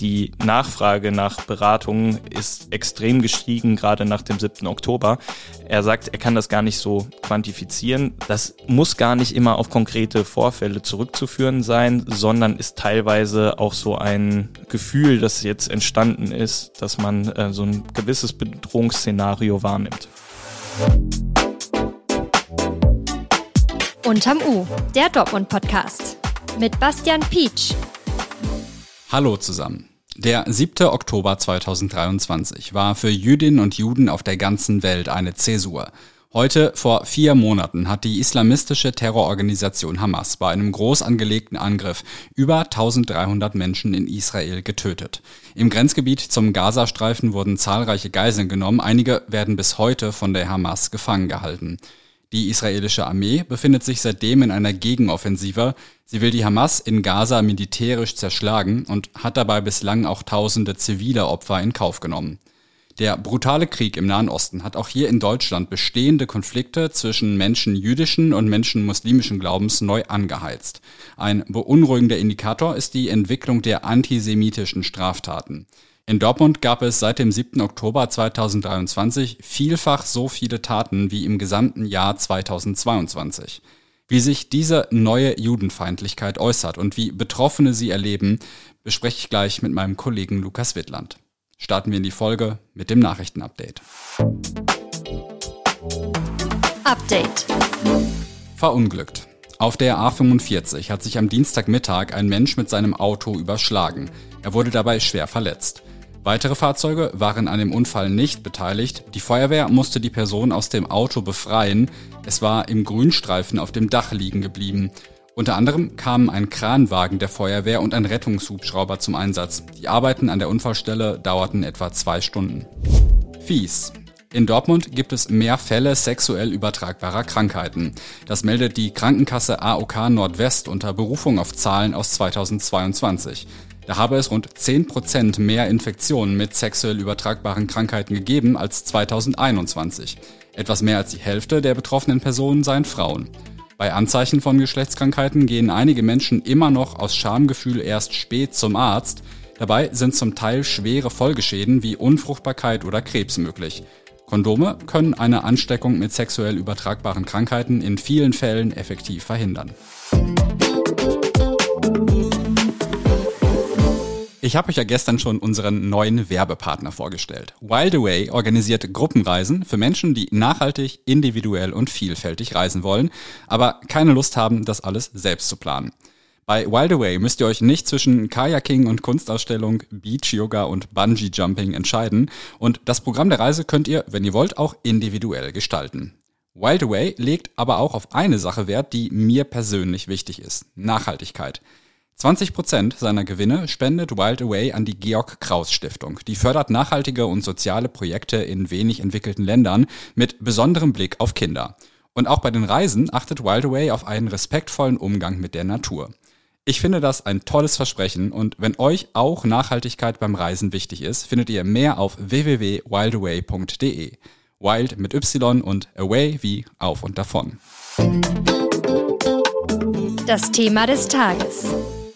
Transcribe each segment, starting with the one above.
Die Nachfrage nach Beratungen ist extrem gestiegen, gerade nach dem 7. Oktober. Er sagt, er kann das gar nicht so quantifizieren. Das muss gar nicht immer auf konkrete Vorfälle zurückzuführen sein, sondern ist teilweise auch so ein Gefühl, das jetzt entstanden ist, dass man äh, so ein gewisses Bedrohungsszenario wahrnimmt. Unterm U, der Dortmund-Podcast mit Bastian Pietsch. Hallo zusammen. Der 7. Oktober 2023 war für Jüdinnen und Juden auf der ganzen Welt eine Zäsur. Heute, vor vier Monaten, hat die islamistische Terrororganisation Hamas bei einem groß angelegten Angriff über 1300 Menschen in Israel getötet. Im Grenzgebiet zum Gazastreifen wurden zahlreiche Geiseln genommen, einige werden bis heute von der Hamas gefangen gehalten. Die israelische Armee befindet sich seitdem in einer Gegenoffensive. Sie will die Hamas in Gaza militärisch zerschlagen und hat dabei bislang auch tausende zivile Opfer in Kauf genommen. Der brutale Krieg im Nahen Osten hat auch hier in Deutschland bestehende Konflikte zwischen Menschen jüdischen und Menschen muslimischen Glaubens neu angeheizt. Ein beunruhigender Indikator ist die Entwicklung der antisemitischen Straftaten. In Dortmund gab es seit dem 7. Oktober 2023 vielfach so viele Taten wie im gesamten Jahr 2022. Wie sich diese neue Judenfeindlichkeit äußert und wie Betroffene sie erleben, bespreche ich gleich mit meinem Kollegen Lukas Wittland. Starten wir in die Folge mit dem Nachrichtenupdate. Update. Verunglückt. Auf der A45 hat sich am Dienstagmittag ein Mensch mit seinem Auto überschlagen. Er wurde dabei schwer verletzt. Weitere Fahrzeuge waren an dem Unfall nicht beteiligt. Die Feuerwehr musste die Person aus dem Auto befreien. Es war im Grünstreifen auf dem Dach liegen geblieben. Unter anderem kamen ein Kranwagen der Feuerwehr und ein Rettungshubschrauber zum Einsatz. Die Arbeiten an der Unfallstelle dauerten etwa zwei Stunden. Fies. In Dortmund gibt es mehr Fälle sexuell übertragbarer Krankheiten. Das meldet die Krankenkasse AOK Nordwest unter Berufung auf Zahlen aus 2022. Da habe es rund 10% mehr Infektionen mit sexuell übertragbaren Krankheiten gegeben als 2021. Etwas mehr als die Hälfte der betroffenen Personen seien Frauen. Bei Anzeichen von Geschlechtskrankheiten gehen einige Menschen immer noch aus Schamgefühl erst spät zum Arzt. Dabei sind zum Teil schwere Folgeschäden wie Unfruchtbarkeit oder Krebs möglich. Kondome können eine Ansteckung mit sexuell übertragbaren Krankheiten in vielen Fällen effektiv verhindern. Ich habe euch ja gestern schon unseren neuen Werbepartner vorgestellt. Wildaway organisiert Gruppenreisen für Menschen, die nachhaltig, individuell und vielfältig reisen wollen, aber keine Lust haben, das alles selbst zu planen. Bei Wildaway müsst ihr euch nicht zwischen Kayaking und Kunstausstellung, Beach Yoga und Bungee Jumping entscheiden und das Programm der Reise könnt ihr, wenn ihr wollt, auch individuell gestalten. Wildaway legt aber auch auf eine Sache Wert, die mir persönlich wichtig ist. Nachhaltigkeit. 20% seiner Gewinne spendet Wild Away an die Georg Kraus Stiftung. Die fördert nachhaltige und soziale Projekte in wenig entwickelten Ländern mit besonderem Blick auf Kinder. Und auch bei den Reisen achtet Wild Away auf einen respektvollen Umgang mit der Natur. Ich finde das ein tolles Versprechen und wenn euch auch Nachhaltigkeit beim Reisen wichtig ist, findet ihr mehr auf www.wildaway.de. Wild mit Y und Away wie auf und davon. Das Thema des Tages.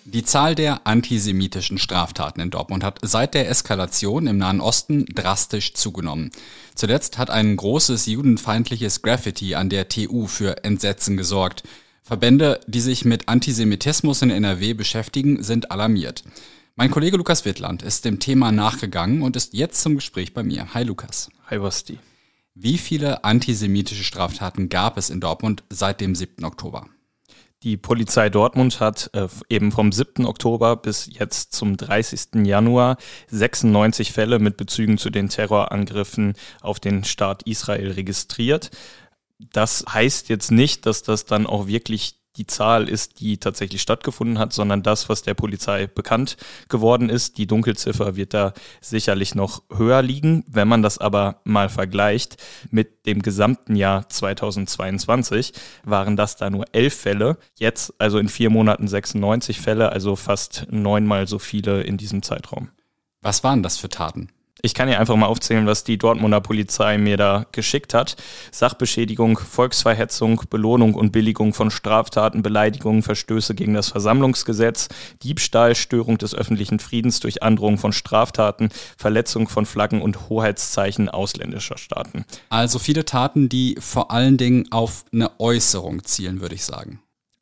Die Zahl der antisemitischen Straftaten in Dortmund hat seit der Eskalation im Nahen Osten drastisch zugenommen. Zuletzt hat ein großes judenfeindliches Graffiti an der TU für Entsetzen gesorgt. Verbände, die sich mit Antisemitismus in NRW beschäftigen, sind alarmiert. Mein Kollege Lukas Wittland ist dem Thema nachgegangen und ist jetzt zum Gespräch bei mir. Hi Lukas. Hi Basti. Wie viele antisemitische Straftaten gab es in Dortmund seit dem 7. Oktober? Die Polizei Dortmund hat äh, eben vom 7. Oktober bis jetzt zum 30. Januar 96 Fälle mit Bezügen zu den Terrorangriffen auf den Staat Israel registriert. Das heißt jetzt nicht, dass das dann auch wirklich die Zahl ist, die tatsächlich stattgefunden hat, sondern das, was der Polizei bekannt geworden ist. Die Dunkelziffer wird da sicherlich noch höher liegen. Wenn man das aber mal vergleicht mit dem gesamten Jahr 2022, waren das da nur elf Fälle. Jetzt also in vier Monaten 96 Fälle, also fast neunmal so viele in diesem Zeitraum. Was waren das für Taten? Ich kann ja einfach mal aufzählen, was die Dortmunder Polizei mir da geschickt hat. Sachbeschädigung, Volksverhetzung, Belohnung und Billigung von Straftaten, Beleidigungen, Verstöße gegen das Versammlungsgesetz, Diebstahl, Störung des öffentlichen Friedens durch Androhung von Straftaten, Verletzung von Flaggen und Hoheitszeichen ausländischer Staaten. Also viele Taten, die vor allen Dingen auf eine Äußerung zielen, würde ich sagen.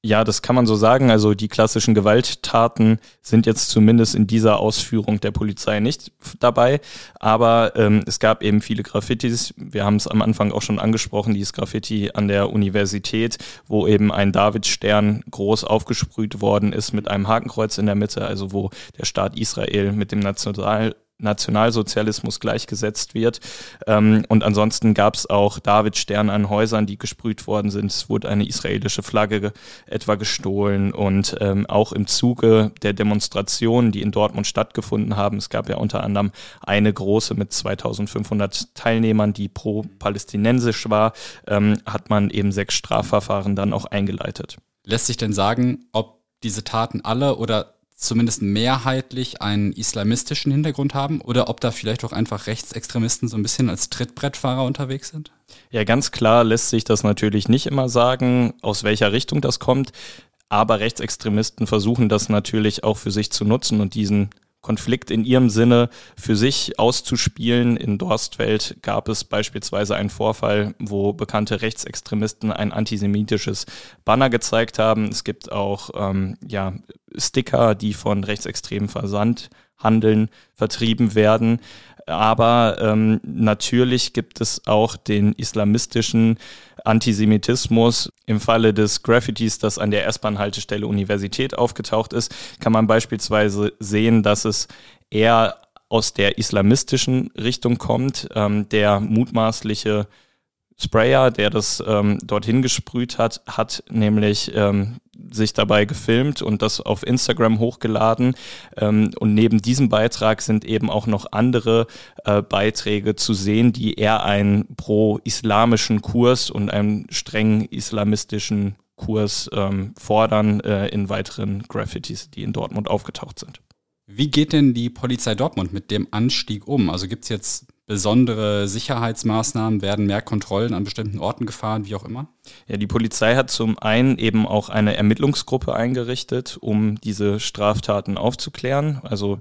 Ja, das kann man so sagen. Also die klassischen Gewalttaten sind jetzt zumindest in dieser Ausführung der Polizei nicht dabei. Aber ähm, es gab eben viele Graffitis. Wir haben es am Anfang auch schon angesprochen, dieses Graffiti an der Universität, wo eben ein Davidstern groß aufgesprüht worden ist mit einem Hakenkreuz in der Mitte, also wo der Staat Israel mit dem National Nationalsozialismus gleichgesetzt wird. Ähm, und ansonsten gab es auch David-Sterne an Häusern, die gesprüht worden sind. Es wurde eine israelische Flagge etwa gestohlen. Und ähm, auch im Zuge der Demonstrationen, die in Dortmund stattgefunden haben, es gab ja unter anderem eine große mit 2500 Teilnehmern, die pro-palästinensisch war, ähm, hat man eben sechs Strafverfahren dann auch eingeleitet. Lässt sich denn sagen, ob diese Taten alle oder zumindest mehrheitlich einen islamistischen Hintergrund haben oder ob da vielleicht auch einfach Rechtsextremisten so ein bisschen als Trittbrettfahrer unterwegs sind? Ja, ganz klar lässt sich das natürlich nicht immer sagen, aus welcher Richtung das kommt. Aber Rechtsextremisten versuchen das natürlich auch für sich zu nutzen und diesen Konflikt in ihrem Sinne für sich auszuspielen. In Dorstfeld gab es beispielsweise einen Vorfall, wo bekannte Rechtsextremisten ein antisemitisches Banner gezeigt haben. Es gibt auch ähm, ja, Sticker, die von rechtsextremen Versandhandeln vertrieben werden. Aber ähm, natürlich gibt es auch den islamistischen Antisemitismus. Im Falle des Graffitis, das an der S-Bahn-Haltestelle Universität aufgetaucht ist, kann man beispielsweise sehen, dass es eher aus der islamistischen Richtung kommt. Ähm, der mutmaßliche Sprayer, der das ähm, dorthin gesprüht hat, hat nämlich ähm, sich dabei gefilmt und das auf Instagram hochgeladen. Ähm, und neben diesem Beitrag sind eben auch noch andere äh, Beiträge zu sehen, die eher einen pro-islamischen Kurs und einen streng islamistischen Kurs ähm, fordern äh, in weiteren Graffitis, die in Dortmund aufgetaucht sind. Wie geht denn die Polizei Dortmund mit dem Anstieg um? Also gibt es jetzt besondere Sicherheitsmaßnahmen, werden mehr Kontrollen an bestimmten Orten gefahren, wie auch immer? Ja, die Polizei hat zum einen eben auch eine Ermittlungsgruppe eingerichtet, um diese Straftaten aufzuklären. Also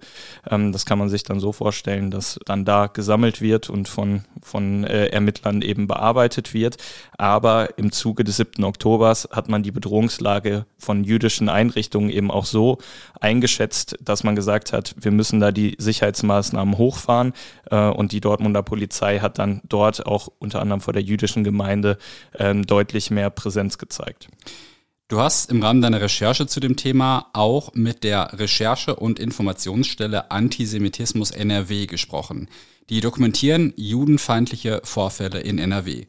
ähm, das kann man sich dann so vorstellen, dass dann da gesammelt wird und von, von äh, Ermittlern eben bearbeitet wird. Aber im Zuge des 7. Oktobers hat man die Bedrohungslage von jüdischen Einrichtungen eben auch so eingeschätzt, dass man gesagt hat, wir müssen da die Sicherheitsmaßnahmen hochfahren äh, und die Dortmunder Polizei hat dann dort auch unter anderem vor der jüdischen Gemeinde ähm, deutlich mehr Präsenz gezeigt. Du hast im Rahmen deiner Recherche zu dem Thema auch mit der Recherche- und Informationsstelle Antisemitismus NRW gesprochen. Die dokumentieren judenfeindliche Vorfälle in NRW.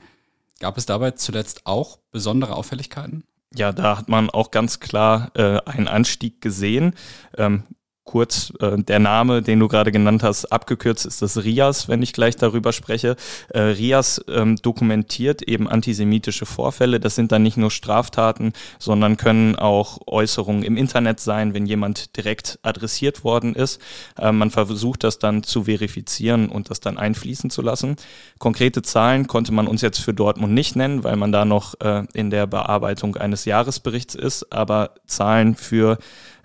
Gab es dabei zuletzt auch besondere Auffälligkeiten? Ja, da hat man auch ganz klar äh, einen Anstieg gesehen. Ähm, kurz äh, der Name, den du gerade genannt hast, abgekürzt ist das RIAS, wenn ich gleich darüber spreche. Äh, RIAS ähm, dokumentiert eben antisemitische Vorfälle. Das sind dann nicht nur Straftaten, sondern können auch Äußerungen im Internet sein, wenn jemand direkt adressiert worden ist. Äh, man versucht das dann zu verifizieren und das dann einfließen zu lassen. Konkrete Zahlen konnte man uns jetzt für Dortmund nicht nennen, weil man da noch äh, in der Bearbeitung eines Jahresberichts ist, aber Zahlen für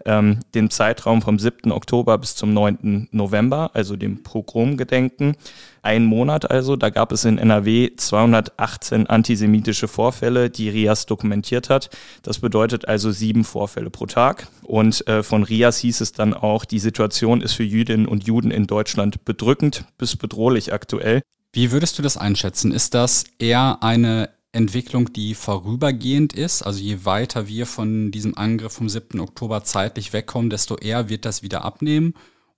ähm, den Zeitraum vom 7. Oktober bis zum 9. November, also dem Pogromgedenken. Ein Monat also, da gab es in NRW 218 antisemitische Vorfälle, die RIAS dokumentiert hat. Das bedeutet also sieben Vorfälle pro Tag. Und äh, von RIAS hieß es dann auch, die Situation ist für Jüdinnen und Juden in Deutschland bedrückend bis bedrohlich aktuell. Wie würdest du das einschätzen? Ist das eher eine Entwicklung, die vorübergehend ist. Also je weiter wir von diesem Angriff vom 7. Oktober zeitlich wegkommen, desto eher wird das wieder abnehmen.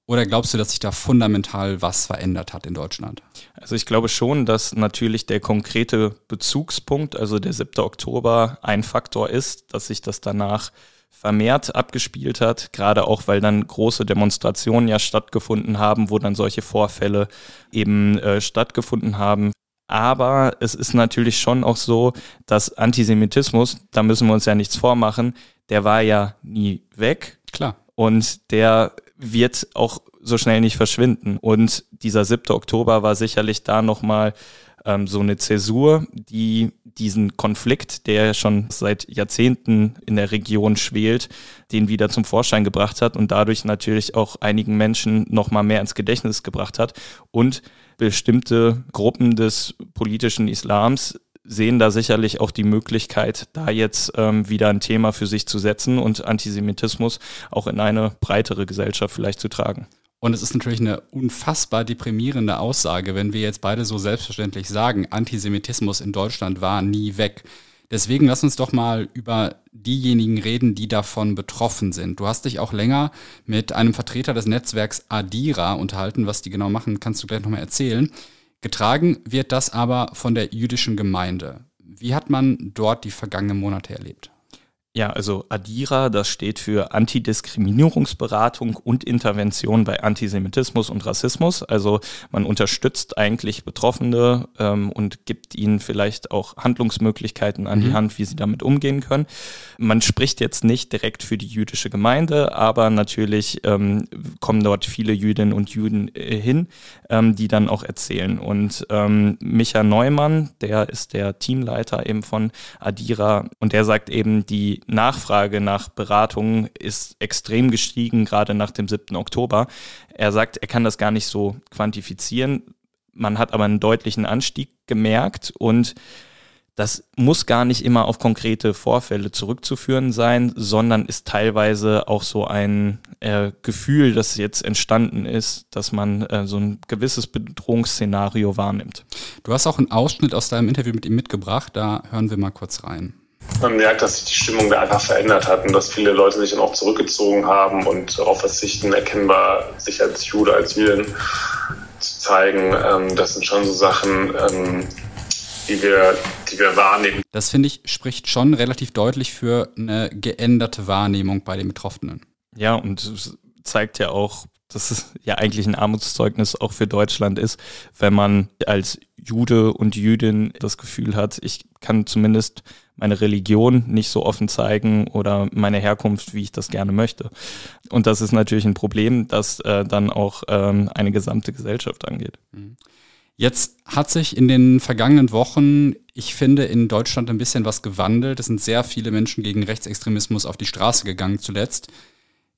Oder glaubst du, dass sich da fundamental was verändert hat in Deutschland? Also ich glaube schon, dass natürlich der konkrete Bezugspunkt, also der 7. Oktober, ein Faktor ist, dass sich das danach vermehrt abgespielt hat, gerade auch weil dann große Demonstrationen ja stattgefunden haben, wo dann solche Vorfälle eben äh, stattgefunden haben. Aber es ist natürlich schon auch so, dass Antisemitismus, da müssen wir uns ja nichts vormachen, der war ja nie weg. Klar. Und der wird auch so schnell nicht verschwinden. Und dieser 7. Oktober war sicherlich da nochmal ähm, so eine Zäsur, die diesen Konflikt, der schon seit Jahrzehnten in der Region schwelt, den wieder zum Vorschein gebracht hat und dadurch natürlich auch einigen Menschen nochmal mehr ins Gedächtnis gebracht hat und bestimmte Gruppen des politischen Islams sehen da sicherlich auch die Möglichkeit, da jetzt ähm, wieder ein Thema für sich zu setzen und Antisemitismus auch in eine breitere Gesellschaft vielleicht zu tragen. Und es ist natürlich eine unfassbar deprimierende Aussage, wenn wir jetzt beide so selbstverständlich sagen, Antisemitismus in Deutschland war nie weg. Deswegen lass uns doch mal über diejenigen reden, die davon betroffen sind. Du hast dich auch länger mit einem Vertreter des Netzwerks Adira unterhalten. Was die genau machen, kannst du gleich nochmal erzählen. Getragen wird das aber von der jüdischen Gemeinde. Wie hat man dort die vergangenen Monate erlebt? Ja, also ADIRA, das steht für Antidiskriminierungsberatung und Intervention bei Antisemitismus und Rassismus. Also man unterstützt eigentlich Betroffene ähm, und gibt ihnen vielleicht auch Handlungsmöglichkeiten an mhm. die Hand, wie sie damit umgehen können. Man spricht jetzt nicht direkt für die jüdische Gemeinde, aber natürlich ähm, kommen dort viele Jüdinnen und Juden äh, hin, ähm, die dann auch erzählen. Und ähm, Micha Neumann, der ist der Teamleiter eben von ADIRA und der sagt eben, die Nachfrage nach Beratungen ist extrem gestiegen, gerade nach dem 7. Oktober. Er sagt, er kann das gar nicht so quantifizieren. Man hat aber einen deutlichen Anstieg gemerkt und das muss gar nicht immer auf konkrete Vorfälle zurückzuführen sein, sondern ist teilweise auch so ein äh, Gefühl, das jetzt entstanden ist, dass man äh, so ein gewisses Bedrohungsszenario wahrnimmt. Du hast auch einen Ausschnitt aus deinem Interview mit ihm mitgebracht, da hören wir mal kurz rein man merkt, dass sich die Stimmung da einfach verändert hat und dass viele Leute sich dann auch zurückgezogen haben und darauf verzichten, erkennbar sich als Jude, als Jüdin zu zeigen. Ähm, das sind schon so Sachen, ähm, die wir, die wir wahrnehmen. Das finde ich spricht schon relativ deutlich für eine geänderte Wahrnehmung bei den Betroffenen. Ja, und zeigt ja auch, dass es ja eigentlich ein Armutszeugnis auch für Deutschland ist, wenn man als Jude und Jüdin das Gefühl hat, ich kann zumindest meine Religion nicht so offen zeigen oder meine Herkunft, wie ich das gerne möchte. Und das ist natürlich ein Problem, das äh, dann auch ähm, eine gesamte Gesellschaft angeht. Mhm. Jetzt hat sich in den vergangenen Wochen, ich finde, in Deutschland ein bisschen was gewandelt. Es sind sehr viele Menschen gegen Rechtsextremismus auf die Straße gegangen zuletzt.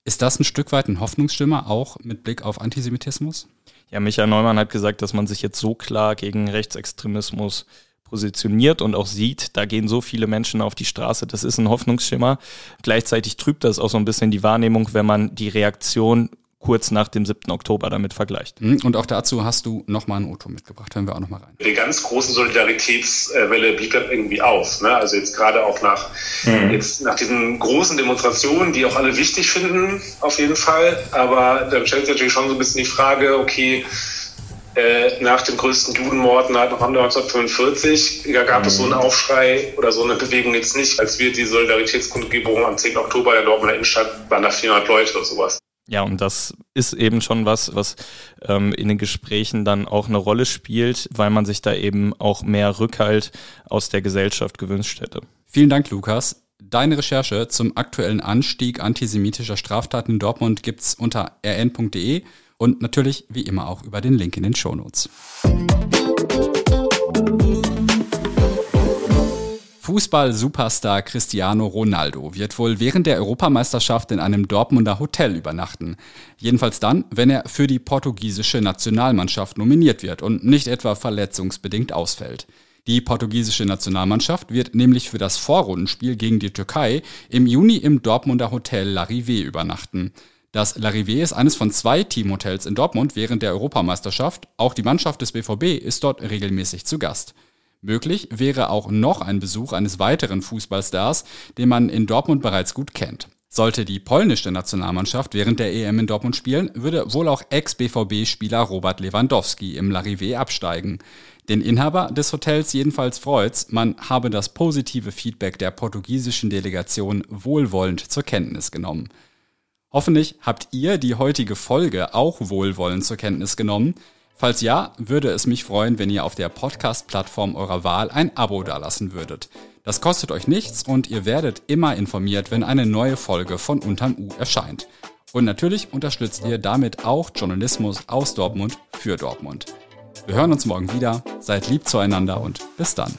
Ist das ein Stück weit ein Hoffnungsschimmer, auch mit Blick auf Antisemitismus? Ja, Michael Neumann hat gesagt, dass man sich jetzt so klar gegen Rechtsextremismus positioniert und auch sieht, da gehen so viele Menschen auf die Straße, das ist ein Hoffnungsschimmer. Gleichzeitig trübt das auch so ein bisschen die Wahrnehmung, wenn man die Reaktion kurz nach dem 7. Oktober damit vergleicht. Mhm. Und auch dazu hast du nochmal ein Auto mitgebracht. Hören wir auch nochmal rein. Die ganz große Solidaritätswelle blieb dann irgendwie aus. Ne? Also jetzt gerade auch nach, mhm. jetzt nach diesen großen Demonstrationen, die auch alle wichtig finden, auf jeden Fall. Aber dann stellt sich natürlich schon so ein bisschen die Frage, okay, äh, nach dem größten Judenmord nach 1945 da gab es so einen mhm. Aufschrei oder so eine Bewegung jetzt nicht. Als wir die Solidaritätskundgebung am 10. Oktober in der Dortmunder Innenstadt waren da 400 Leute oder sowas. Ja, und das ist eben schon was, was ähm, in den Gesprächen dann auch eine Rolle spielt, weil man sich da eben auch mehr Rückhalt aus der Gesellschaft gewünscht hätte. Vielen Dank, Lukas. Deine Recherche zum aktuellen Anstieg antisemitischer Straftaten in Dortmund gibt's unter rn.de und natürlich wie immer auch über den Link in den Shownotes. Fußball-Superstar Cristiano Ronaldo wird wohl während der Europameisterschaft in einem Dortmunder Hotel übernachten. Jedenfalls dann, wenn er für die portugiesische Nationalmannschaft nominiert wird und nicht etwa verletzungsbedingt ausfällt. Die portugiesische Nationalmannschaft wird nämlich für das Vorrundenspiel gegen die Türkei im Juni im Dortmunder Hotel Larivé übernachten. Das Larivé ist eines von zwei Teamhotels in Dortmund während der Europameisterschaft. Auch die Mannschaft des BVB ist dort regelmäßig zu Gast. Möglich wäre auch noch ein Besuch eines weiteren Fußballstars, den man in Dortmund bereits gut kennt. Sollte die polnische Nationalmannschaft während der EM in Dortmund spielen, würde wohl auch Ex-BVB-Spieler Robert Lewandowski im Larivé absteigen. Den Inhaber des Hotels jedenfalls freut's, man habe das positive Feedback der portugiesischen Delegation wohlwollend zur Kenntnis genommen. Hoffentlich habt ihr die heutige Folge auch wohlwollend zur Kenntnis genommen. Falls ja, würde es mich freuen, wenn ihr auf der Podcast-Plattform eurer Wahl ein Abo dalassen würdet. Das kostet euch nichts und ihr werdet immer informiert, wenn eine neue Folge von Unterm U erscheint. Und natürlich unterstützt ihr damit auch Journalismus aus Dortmund für Dortmund. Wir hören uns morgen wieder, seid lieb zueinander und bis dann.